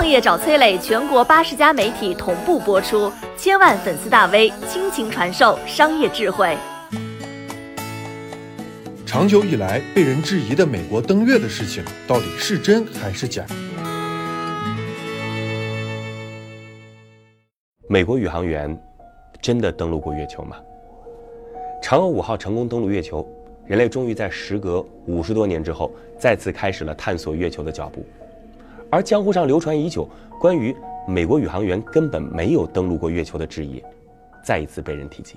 创业找崔磊，全国八十家媒体同步播出，千万粉丝大 V 倾情传授商业智慧。长久以来被人质疑的美国登月的事情，到底是真还是假？美国宇航员真的登陆过月球吗？嫦娥五号成功登陆月球，人类终于在时隔五十多年之后，再次开始了探索月球的脚步。而江湖上流传已久关于美国宇航员根本没有登陆过月球的质疑，再一次被人提及。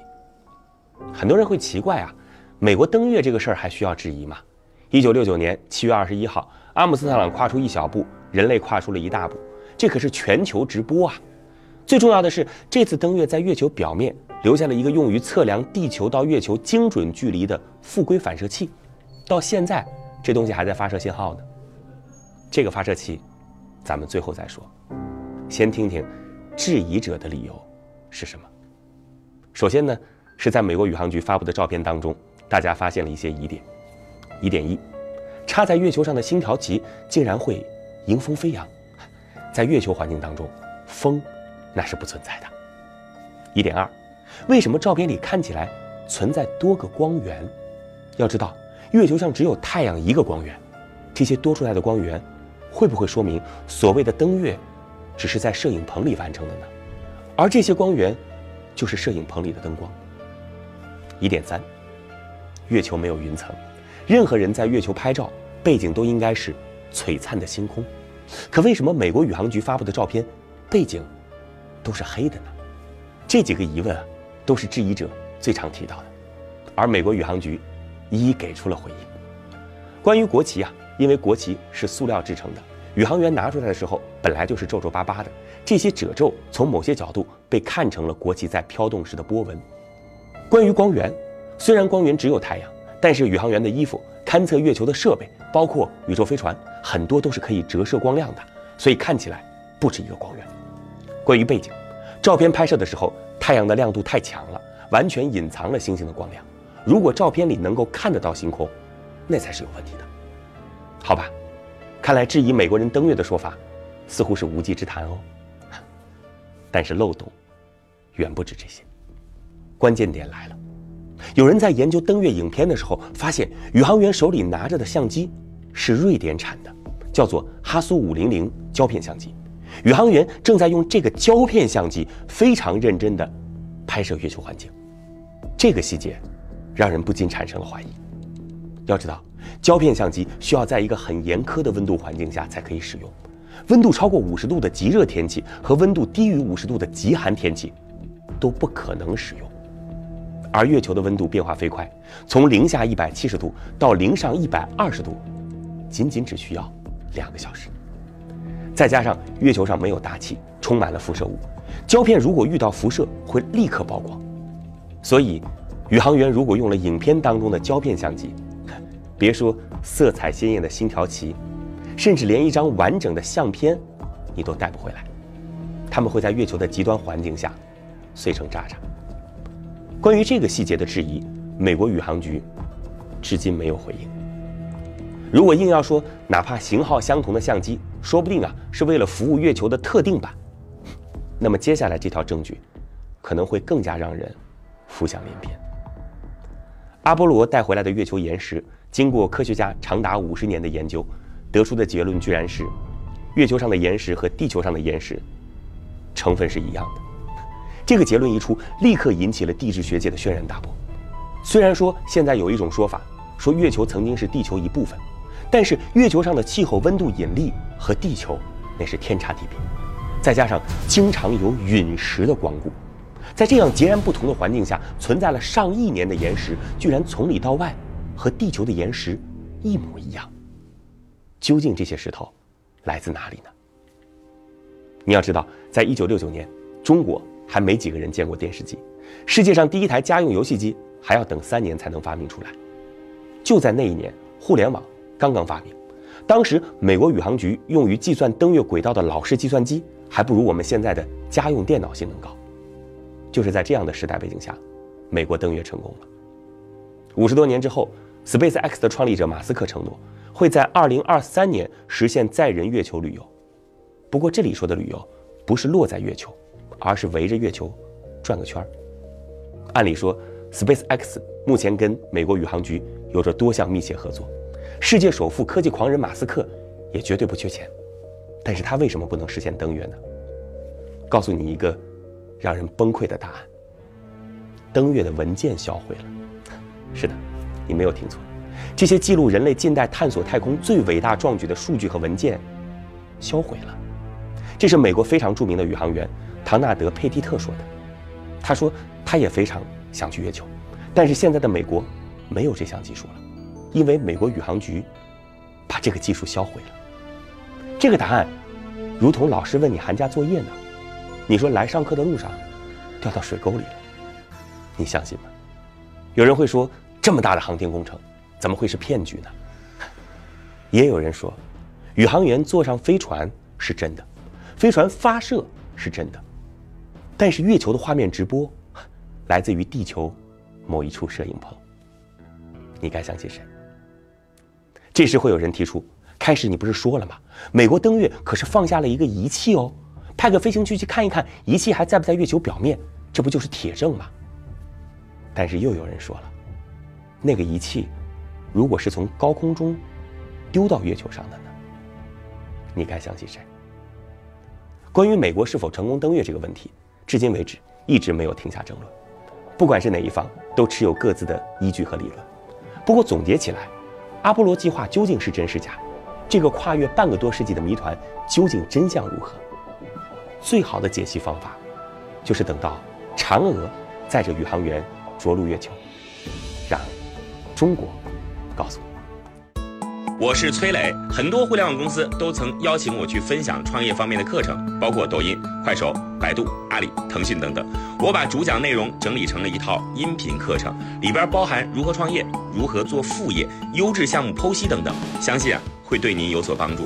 很多人会奇怪啊，美国登月这个事儿还需要质疑吗？一九六九年七月二十一号，阿姆斯特朗跨出一小步，人类跨出了一大步，这可是全球直播啊！最重要的是，这次登月在月球表面留下了一个用于测量地球到月球精准距离的复归反射器，到现在这东西还在发射信号呢。这个发射器。咱们最后再说，先听听质疑者的理由是什么。首先呢，是在美国宇航局发布的照片当中，大家发现了一些疑点。疑点一，插在月球上的星条旗竟然会迎风飞扬，在月球环境当中，风那是不存在的。疑点二，为什么照片里看起来存在多个光源？要知道，月球上只有太阳一个光源，这些多出来的光源。会不会说明所谓的登月，只是在摄影棚里完成的呢？而这些光源，就是摄影棚里的灯光。疑点三，月球没有云层，任何人在月球拍照，背景都应该是璀璨的星空。可为什么美国宇航局发布的照片，背景都是黑的呢？这几个疑问啊，都是质疑者最常提到的，而美国宇航局一一给出了回应。关于国旗啊。因为国旗是塑料制成的，宇航员拿出来的时候本来就是皱皱巴巴的，这些褶皱从某些角度被看成了国旗在飘动时的波纹。关于光源，虽然光源只有太阳，但是宇航员的衣服、勘测月球的设备，包括宇宙飞船，很多都是可以折射光亮的，所以看起来不止一个光源。关于背景，照片拍摄的时候太阳的亮度太强了，完全隐藏了星星的光亮。如果照片里能够看得到星空，那才是有问题的。好吧，看来质疑美国人登月的说法，似乎是无稽之谈哦。但是漏洞远不止这些，关键点来了，有人在研究登月影片的时候，发现宇航员手里拿着的相机是瑞典产的，叫做哈苏五零零胶片相机。宇航员正在用这个胶片相机非常认真地拍摄月球环境，这个细节让人不禁产生了怀疑。要知道。胶片相机需要在一个很严苛的温度环境下才可以使用，温度超过五十度的极热天气和温度低于五十度的极寒天气都不可能使用。而月球的温度变化飞快，从零下一百七十度到零上一百二十度，仅仅只需要两个小时。再加上月球上没有大气，充满了辐射物，胶片如果遇到辐射会立刻曝光。所以，宇航员如果用了影片当中的胶片相机，别说色彩鲜艳的星条旗，甚至连一张完整的相片，你都带不回来。他们会在月球的极端环境下碎成渣渣。关于这个细节的质疑，美国宇航局至今没有回应。如果硬要说，哪怕型号相同的相机，说不定啊是为了服务月球的特定版，那么接下来这条证据可能会更加让人浮想联翩。阿波罗带回来的月球岩石。经过科学家长达五十年的研究，得出的结论居然是，月球上的岩石和地球上的岩石成分是一样的。这个结论一出，立刻引起了地质学界的轩然大波。虽然说现在有一种说法，说月球曾经是地球一部分，但是月球上的气候、温度、引力和地球那是天差地别。再加上经常有陨石的光顾，在这样截然不同的环境下，存在了上亿年的岩石，居然从里到外。和地球的岩石一模一样。究竟这些石头来自哪里呢？你要知道，在一九六九年，中国还没几个人见过电视机，世界上第一台家用游戏机还要等三年才能发明出来。就在那一年，互联网刚刚发明，当时美国宇航局用于计算登月轨道的老式计算机还不如我们现在的家用电脑性能高。就是在这样的时代背景下，美国登月成功了。五十多年之后。SpaceX 的创立者马斯克承诺，会在2023年实现载人月球旅游。不过这里说的旅游，不是落在月球，而是围着月球转个圈儿。按理说，SpaceX 目前跟美国宇航局有着多项密切合作，世界首富、科技狂人马斯克也绝对不缺钱，但是他为什么不能实现登月呢？告诉你一个让人崩溃的答案：登月的文件销毁了。是的，你没有听错，这些记录人类近代探索太空最伟大壮举的数据和文件销毁了。这是美国非常著名的宇航员唐纳德·佩蒂特说的。他说。他也非常想去月球，但是现在的美国没有这项技术了，因为美国宇航局把这个技术销毁了。这个答案，如同老师问你寒假作业呢，你说来上课的路上掉到水沟里了，你相信吗？有人会说，这么大的航天工程怎么会是骗局呢？也有人说，宇航员坐上飞船是真的，飞船发射是真的，但是月球的画面直播。来自于地球某一处摄影棚，你该相信谁？这时会有人提出：开始你不是说了吗？美国登月可是放下了一个仪器哦，派个飞行器去看一看仪器还在不在月球表面，这不就是铁证吗？但是又有人说了，那个仪器如果是从高空中丢到月球上的呢？你该相信谁？关于美国是否成功登月这个问题，至今为止一直没有停下争论。不管是哪一方，都持有各自的依据和理论。不过总结起来，阿波罗计划究竟是真是假？这个跨越半个多世纪的谜团，究竟真相如何？最好的解析方法，就是等到嫦娥载着宇航员着陆月球，让中国告诉你。我是崔磊，很多互联网公司都曾邀请我去分享创业方面的课程，包括抖音、快手、百度、阿里、腾讯等等。我把主讲内容整理成了一套音频课程，里边包含如何创业、如何做副业、优质项目剖析等等，相信啊会对您有所帮助。